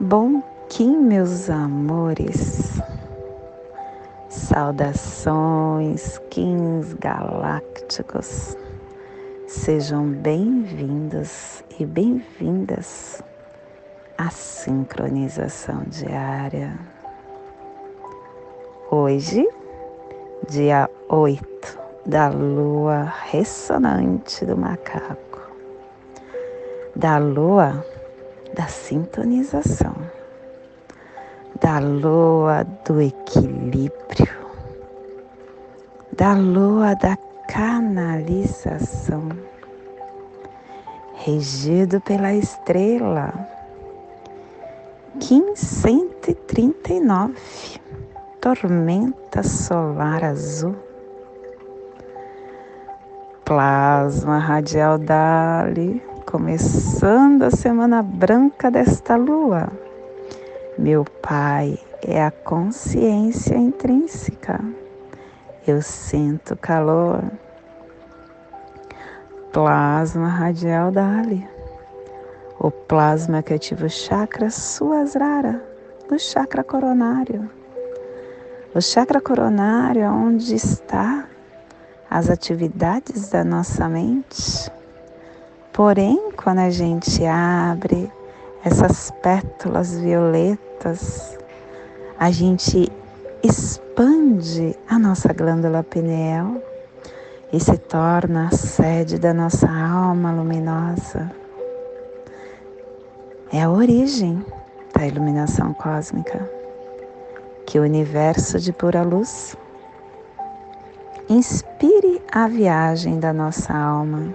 Bom Kim, meus amores. Saudações, Kings galácticos. Sejam bem-vindos e bem-vindas à sincronização diária. Hoje, dia 8 da lua ressonante do macaco, da lua da sintonização, da lua do equilíbrio, da lua da canalização, regido pela estrela Kim 139, tormenta solar azul plasma radial Dali, começando a semana branca desta lua. Meu Pai é a consciência intrínseca. Eu sinto calor. Plasma radial Dali. O plasma que ativa o chakra Suasrara, o chakra coronário. O chakra coronário é onde está as atividades da nossa mente. Porém, quando a gente abre essas pétalas violetas, a gente expande a nossa glândula pineal e se torna a sede da nossa alma luminosa. É a origem da iluminação cósmica que o universo de pura luz inspire a viagem da nossa alma,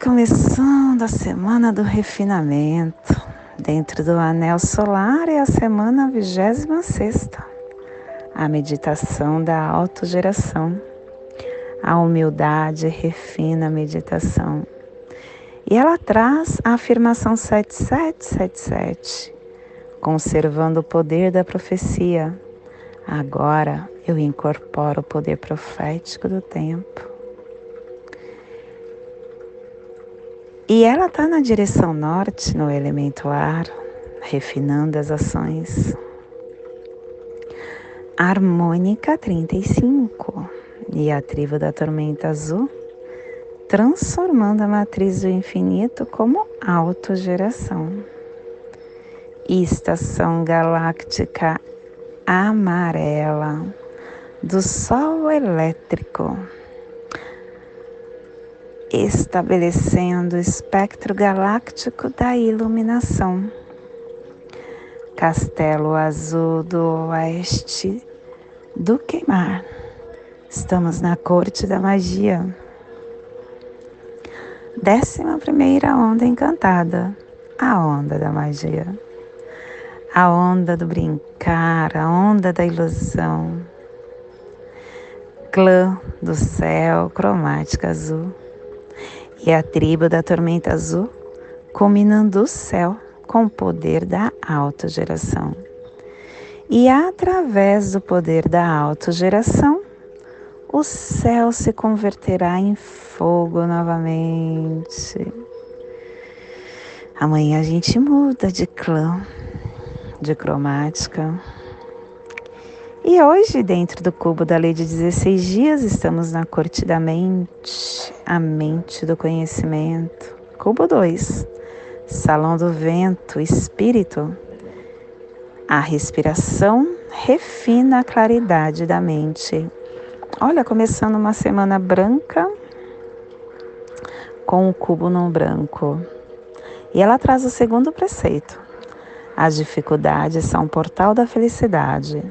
Começando a semana do refinamento. Dentro do anel solar é a semana 26 a meditação da autogeração. A humildade refina a meditação e ela traz a afirmação 7777, conservando o poder da profecia. Agora eu incorporo o poder profético do tempo. E ela está na direção norte, no elemento ar, refinando as ações. Harmônica 35 e a tribo da tormenta azul transformando a matriz do infinito como autogeração. Estação galáctica amarela do Sol elétrico, estabelecendo o espectro galáctico da iluminação. Castelo Azul do Oeste do Queimar. Estamos na corte da magia. Décima primeira onda encantada, a onda da magia, a onda do brincar, a onda da ilusão. Clã do céu, cromática azul, e a tribo da tormenta azul, combinando o céu com o poder da autogeração. E através do poder da autogeração, o céu se converterá em fogo novamente. Amanhã a gente muda de clã, de cromática. E hoje, dentro do cubo da lei de 16 dias, estamos na corte da mente, a mente do conhecimento. Cubo 2, salão do vento, espírito. A respiração refina a claridade da mente Olha, começando uma semana branca com o cubo no branco. E ela traz o segundo preceito. As dificuldades são o portal da felicidade.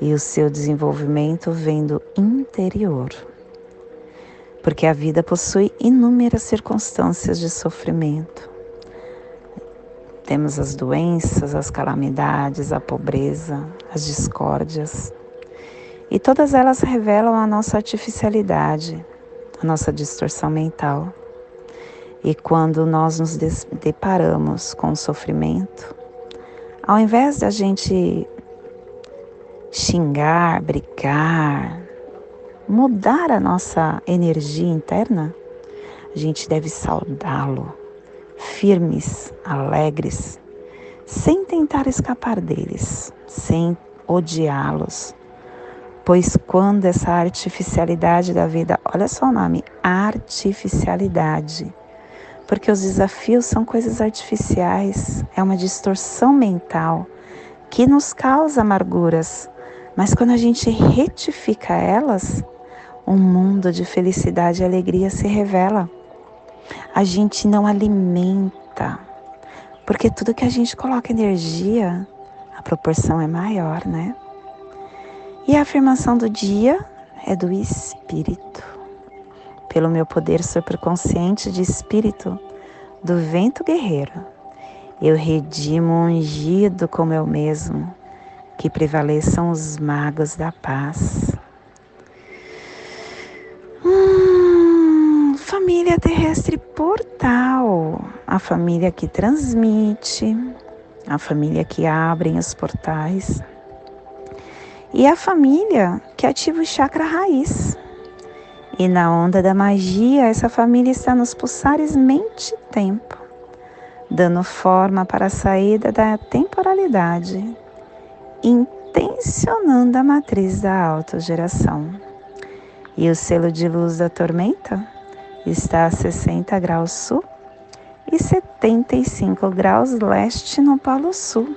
E o seu desenvolvimento vem do interior. Porque a vida possui inúmeras circunstâncias de sofrimento. Temos as doenças, as calamidades, a pobreza, as discórdias. E todas elas revelam a nossa artificialidade, a nossa distorção mental. E quando nós nos deparamos com o sofrimento, ao invés da gente xingar, brigar, mudar a nossa energia interna, a gente deve saudá-lo, firmes, alegres, sem tentar escapar deles, sem odiá-los. Pois quando essa artificialidade da vida, olha só o nome, artificialidade, porque os desafios são coisas artificiais, é uma distorção mental que nos causa amarguras, mas quando a gente retifica elas, um mundo de felicidade e alegria se revela. A gente não alimenta, porque tudo que a gente coloca energia, a proporção é maior, né? E a afirmação do dia é do espírito pelo meu poder superconsciente de espírito do vento guerreiro. Eu redimo ungido como eu mesmo, que prevaleçam os magos da paz. Hum, família terrestre portal, a família que transmite, a família que abre os portais. E a família que ativa o chakra raiz. E na onda da magia, essa família está nos pulsares mente-tempo, dando forma para a saída da temporalidade, intencionando a matriz da autogeração. E o selo de luz da tormenta está a 60 graus sul e 75 graus leste no Polo Sul.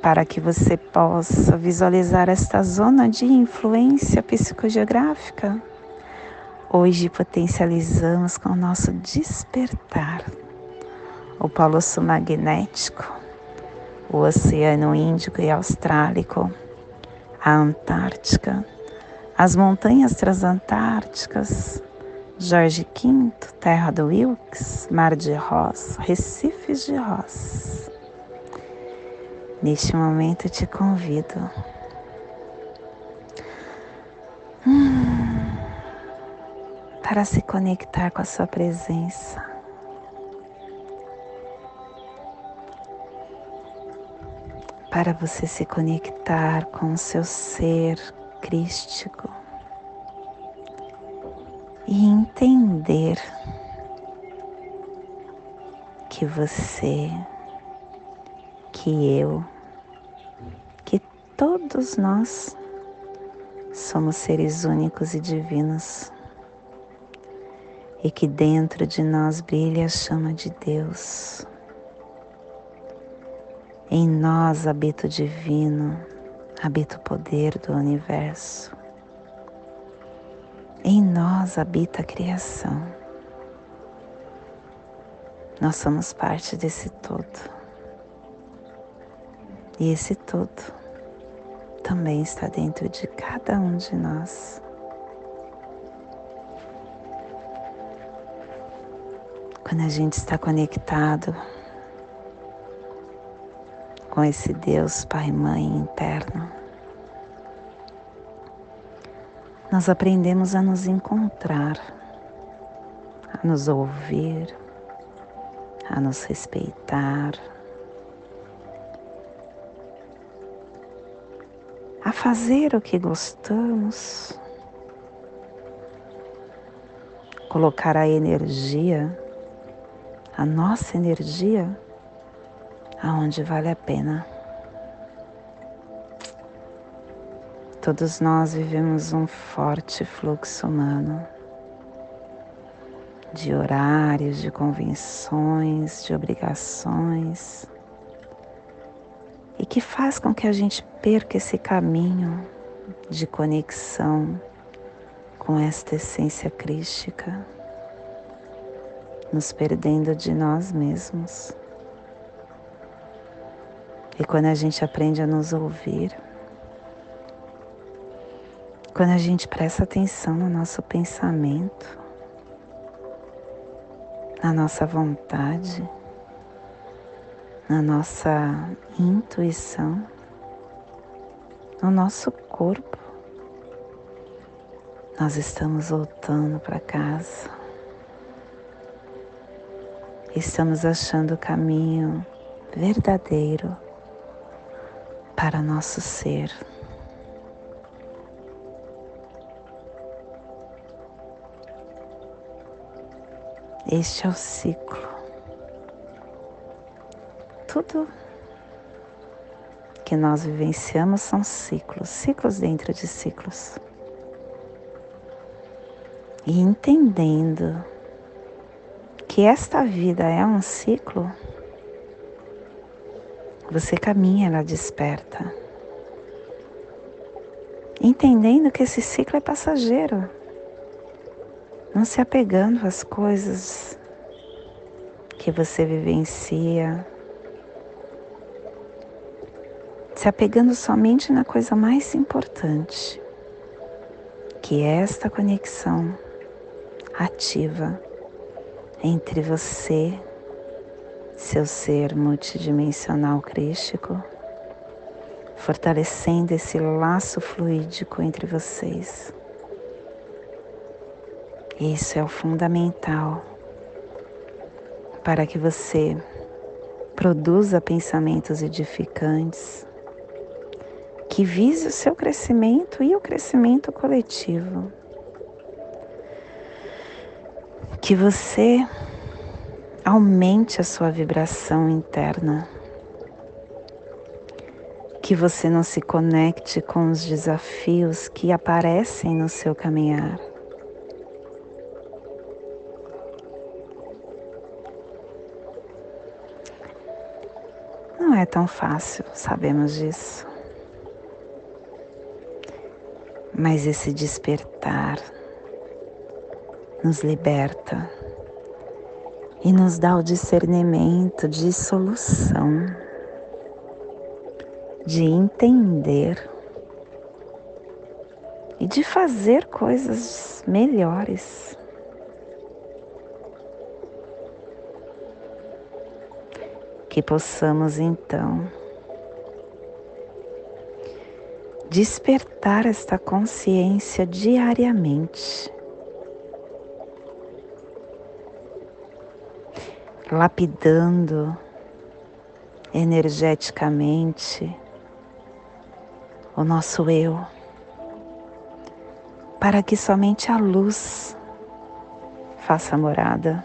Para que você possa visualizar esta zona de influência psicogeográfica, hoje potencializamos com o nosso despertar o polo sul magnético, o Oceano Índico e Austrálico, a Antártica, as montanhas transantárticas, Jorge V, Terra do Wilkes, Mar de Ross, Recifes de Ross. Neste momento te convido hum, para se conectar com a sua presença. Para você se conectar com o seu ser crístico e entender que você, que eu, Todos nós somos seres únicos e divinos e que dentro de nós brilha a chama de Deus. Em nós habita o divino, habita o poder do universo. Em nós habita a criação. Nós somos parte desse todo. E esse todo também está dentro de cada um de nós. Quando a gente está conectado com esse Deus Pai e Mãe interno, nós aprendemos a nos encontrar, a nos ouvir, a nos respeitar, a fazer o que gostamos, colocar a energia, a nossa energia, aonde vale a pena. Todos nós vivemos um forte fluxo humano de horários, de convenções, de obrigações e que faz com que a gente perca esse caminho de conexão com esta essência crística, nos perdendo de nós mesmos. E quando a gente aprende a nos ouvir, quando a gente presta atenção no nosso pensamento, na nossa vontade, na nossa intuição, no nosso corpo, nós estamos voltando para casa. Estamos achando o caminho verdadeiro para nosso ser. Este é o ciclo. Tudo que nós vivenciamos são ciclos, ciclos dentro de ciclos. E entendendo que esta vida é um ciclo, você caminha, ela desperta. Entendendo que esse ciclo é passageiro não se apegando às coisas que você vivencia, se apegando somente na coisa mais importante, que é esta conexão ativa entre você, seu ser multidimensional crístico, fortalecendo esse laço fluídico entre vocês. Isso é o fundamental para que você produza pensamentos edificantes, que vise o seu crescimento e o crescimento coletivo. Que você aumente a sua vibração interna. Que você não se conecte com os desafios que aparecem no seu caminhar Não é tão fácil, sabemos disso. Mas esse despertar nos liberta e nos dá o discernimento de solução, de entender e de fazer coisas melhores. que possamos então despertar esta consciência diariamente, lapidando energeticamente o nosso eu, para que somente a luz faça morada.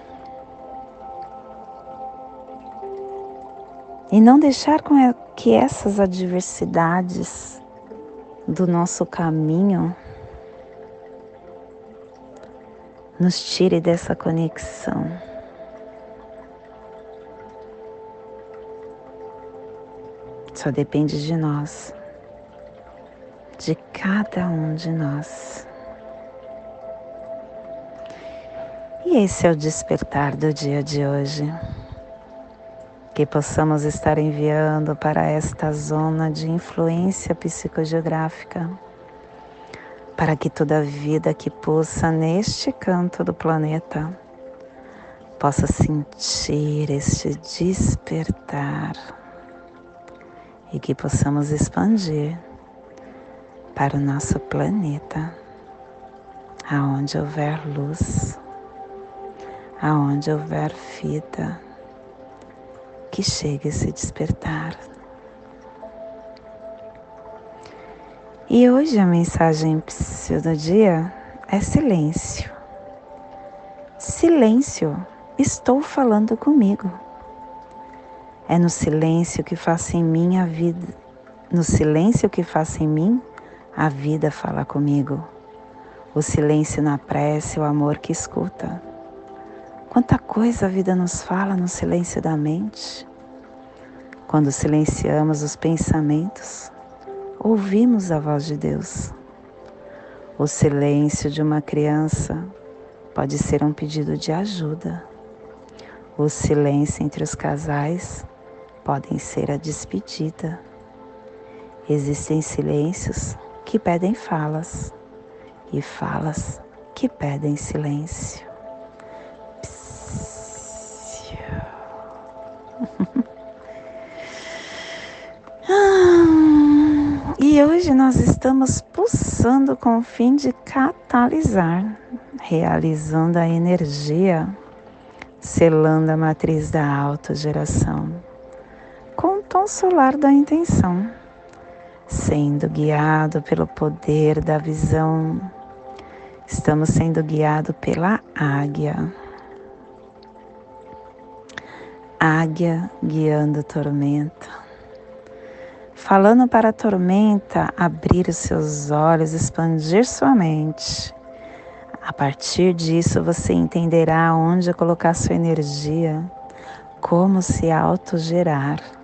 e não deixar que essas adversidades do nosso caminho nos tire dessa conexão. Só depende de nós, de cada um de nós. E esse é o despertar do dia de hoje. Que possamos estar enviando para esta zona de influência psicogeográfica, para que toda vida que pulsa neste canto do planeta possa sentir este despertar e que possamos expandir para o nosso planeta, aonde houver luz, aonde houver vida que chegue a se despertar. E hoje a mensagem do dia é silêncio. Silêncio, estou falando comigo. É no silêncio que faço em mim a vida, no silêncio que faço em mim, a vida fala comigo. O silêncio na prece, o amor que escuta. Quanta coisa a vida nos fala no silêncio da mente. Quando silenciamos os pensamentos, ouvimos a voz de Deus. O silêncio de uma criança pode ser um pedido de ajuda. O silêncio entre os casais podem ser a despedida. Existem silêncios que pedem falas. e falas que pedem silêncio. E hoje nós estamos pulsando com o fim de catalisar, realizando a energia, selando a matriz da autogeração, com o tom solar da intenção, sendo guiado pelo poder da visão. Estamos sendo guiados pela águia. Águia guiando tormenta falando para a tormenta abrir os seus olhos, expandir sua mente. A partir disso, você entenderá onde colocar sua energia, como se autogerar.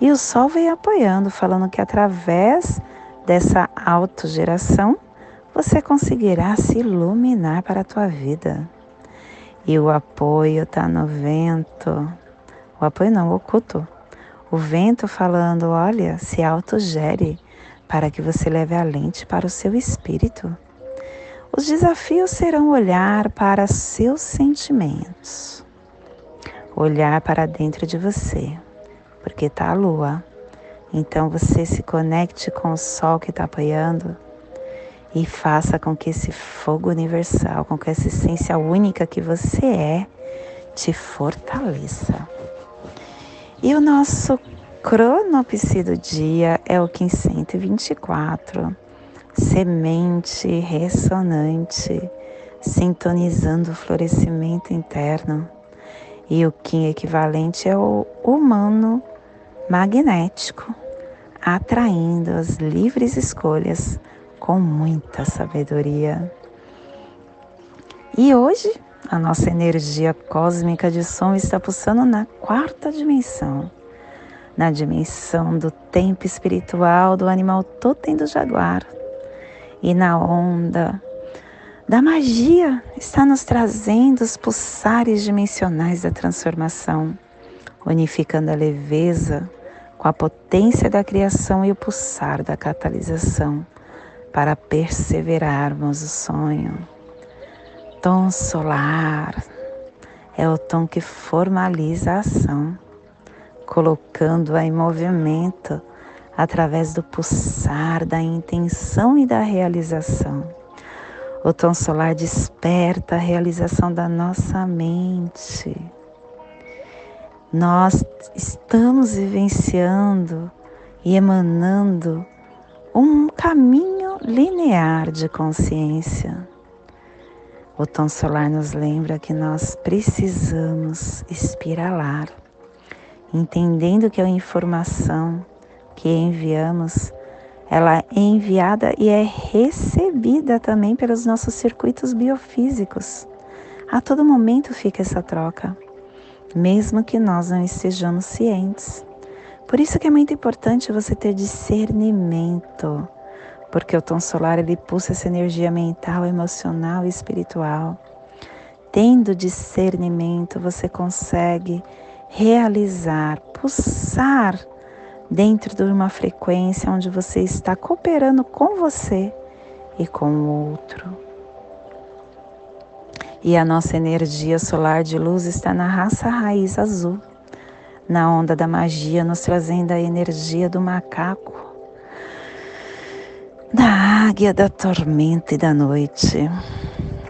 E o sol vem apoiando, falando que através dessa autogeração, você conseguirá se iluminar para a tua vida. E o apoio está no vento. O apoio não, o oculto o vento falando: olha, se autogere para que você leve a lente para o seu espírito. Os desafios serão olhar para seus sentimentos, olhar para dentro de você, porque está a lua. Então você se conecte com o sol que está apoiando e faça com que esse fogo universal, com que essa essência única que você é, te fortaleça. E o nosso cronopsi do dia é o 1524, semente ressonante, sintonizando o florescimento interno. E o Kim equivalente é o humano magnético, atraindo as livres escolhas com muita sabedoria. E hoje a nossa energia cósmica de som está pulsando na quarta dimensão, na dimensão do tempo espiritual do animal totem do jaguar. E na onda da magia está nos trazendo os pulsares dimensionais da transformação, unificando a leveza com a potência da criação e o pulsar da catalisação para perseverarmos o sonho tom solar é o tom que formaliza a ação, colocando-a em movimento através do pulsar da intenção e da realização. O tom solar desperta a realização da nossa mente. Nós estamos vivenciando e emanando um caminho linear de consciência o tom solar nos lembra que nós precisamos espiralar, entendendo que a informação que enviamos, ela é enviada e é recebida também pelos nossos circuitos biofísicos. A todo momento fica essa troca, mesmo que nós não estejamos cientes. Por isso que é muito importante você ter discernimento porque o tom solar ele pulsa essa energia mental, emocional e espiritual. Tendo discernimento, você consegue realizar, pulsar dentro de uma frequência onde você está cooperando com você e com o outro. E a nossa energia solar de luz está na raça raiz azul, na onda da magia, nos trazendo a energia do macaco, da águia da tormenta e da noite.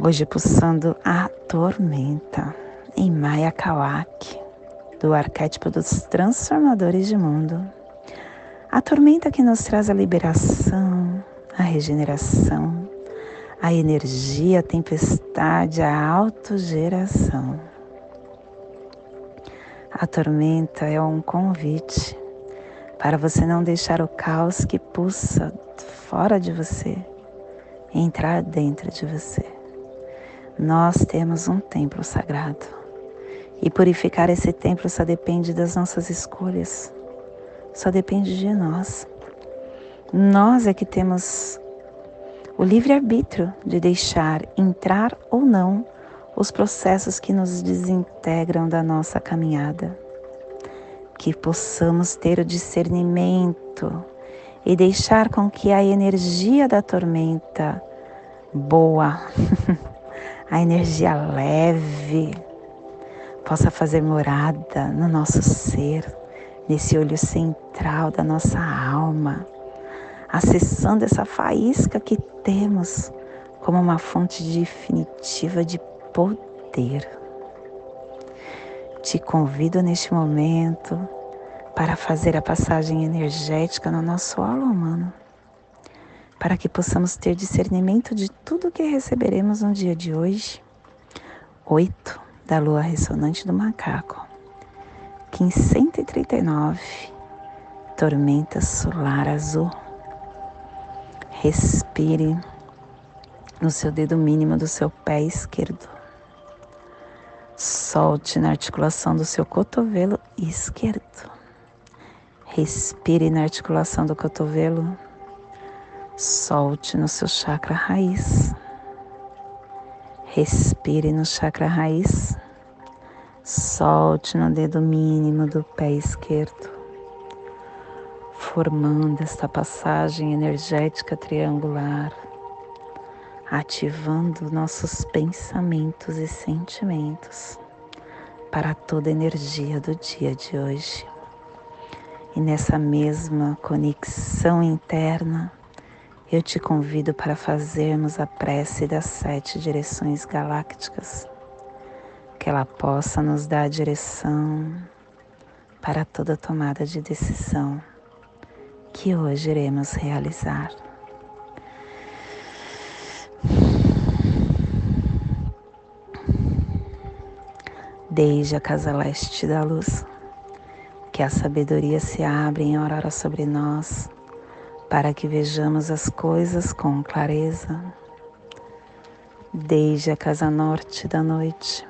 Hoje pulsando a tormenta em Maya Kawak, do arquétipo dos transformadores de mundo. A tormenta que nos traz a liberação, a regeneração, a energia, a tempestade, a autogeração. A tormenta é um convite para você não deixar o caos que pulsa fora de você entrar dentro de você. Nós temos um templo sagrado e purificar esse templo só depende das nossas escolhas, só depende de nós. Nós é que temos o livre-arbítrio de deixar entrar ou não os processos que nos desintegram da nossa caminhada que possamos ter o discernimento e deixar com que a energia da tormenta boa, a energia leve possa fazer morada no nosso ser, nesse olho central da nossa alma, acessando essa faísca que temos como uma fonte definitiva de poder. Te convido neste momento para fazer a passagem energética no nosso aula humano, para que possamos ter discernimento de tudo que receberemos no dia de hoje. Oito da lua ressonante do macaco. Que em 139, tormenta solar azul. Respire no seu dedo mínimo do seu pé esquerdo. Solte na articulação do seu cotovelo esquerdo. Respire na articulação do cotovelo. Solte no seu chakra raiz. Respire no chakra raiz. Solte no dedo mínimo do pé esquerdo, formando esta passagem energética triangular, ativando nossos pensamentos e sentimentos para toda a energia do dia de hoje. E nessa mesma conexão interna, eu te convido para fazermos a prece das sete direções galácticas, que ela possa nos dar a direção para toda tomada de decisão que hoje iremos realizar. Desde a casa leste da luz, que a sabedoria se abre em aurora sobre nós para que vejamos as coisas com clareza. Desde a casa norte da noite,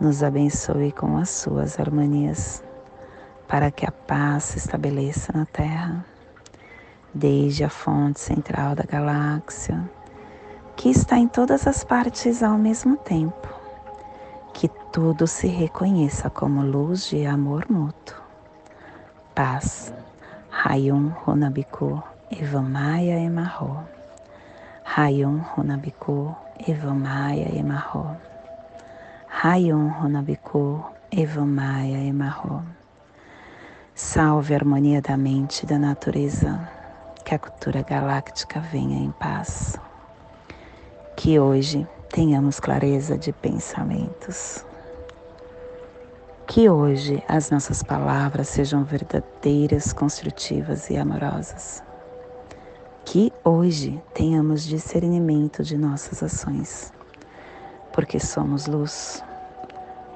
nos abençoe com as suas harmonias, para que a paz se estabeleça na Terra, desde a fonte central da galáxia, que está em todas as partes ao mesmo tempo, que tudo se reconheça como luz de amor mútuo. Paz. Rayum Runabiku Evamaya Emarro. Rayon Runabiku Evamaya Emarro. Rayon Runabiku Evamaya Emarro. Salve a harmonia da mente e da natureza, que a cultura galáctica venha em paz. Que hoje tenhamos clareza de pensamentos. Que hoje as nossas palavras sejam verdadeiras, construtivas e amorosas que hoje tenhamos discernimento de nossas ações, porque somos luz,